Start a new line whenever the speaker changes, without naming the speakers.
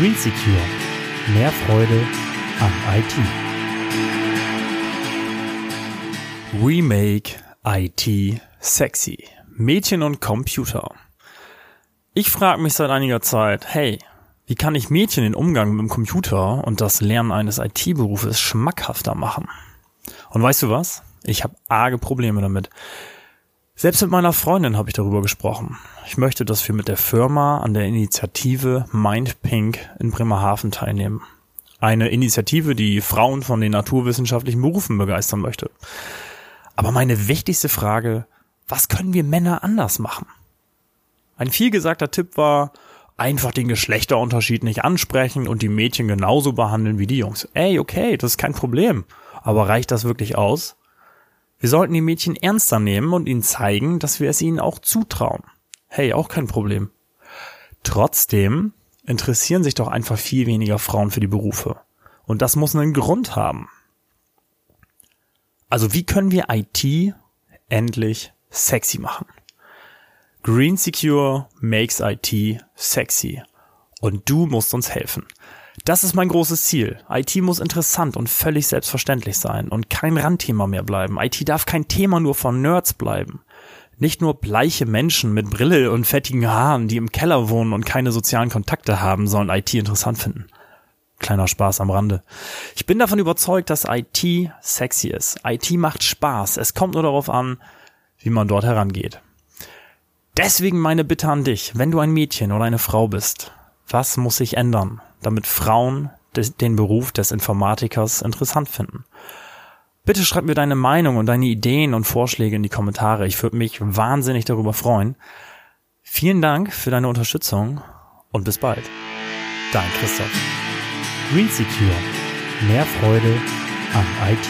Green Secure. Mehr Freude an IT.
Remake IT sexy. Mädchen und Computer. Ich frage mich seit einiger Zeit, hey, wie kann ich Mädchen den Umgang mit dem Computer und das Lernen eines IT-Berufes schmackhafter machen? Und weißt du was? Ich habe arge Probleme damit. Selbst mit meiner Freundin habe ich darüber gesprochen. Ich möchte, dass wir mit der Firma an der Initiative Mind Pink in Bremerhaven teilnehmen. Eine Initiative, die Frauen von den naturwissenschaftlichen Berufen begeistern möchte. Aber meine wichtigste Frage, was können wir Männer anders machen? Ein vielgesagter Tipp war, einfach den Geschlechterunterschied nicht ansprechen und die Mädchen genauso behandeln wie die Jungs. Ey, okay, das ist kein Problem. Aber reicht das wirklich aus? Wir sollten die Mädchen ernster nehmen und ihnen zeigen, dass wir es ihnen auch zutrauen. Hey, auch kein Problem. Trotzdem interessieren sich doch einfach viel weniger Frauen für die Berufe. Und das muss einen Grund haben. Also wie können wir IT endlich sexy machen? Green Secure makes IT sexy. Und du musst uns helfen. Das ist mein großes Ziel. IT muss interessant und völlig selbstverständlich sein und kein Randthema mehr bleiben. IT darf kein Thema nur von Nerds bleiben. Nicht nur bleiche Menschen mit Brille und fettigen Haaren, die im Keller wohnen und keine sozialen Kontakte haben, sollen IT interessant finden. Kleiner Spaß am Rande. Ich bin davon überzeugt, dass IT sexy ist. IT macht Spaß. Es kommt nur darauf an, wie man dort herangeht. Deswegen meine Bitte an dich, wenn du ein Mädchen oder eine Frau bist, was muss sich ändern, damit Frauen den Beruf des Informatikers interessant finden? Bitte schreib mir deine Meinung und deine Ideen und Vorschläge in die Kommentare. Ich würde mich wahnsinnig darüber freuen. Vielen Dank für deine Unterstützung und bis bald. Dein Christoph.
Green Secure. Mehr Freude an IT.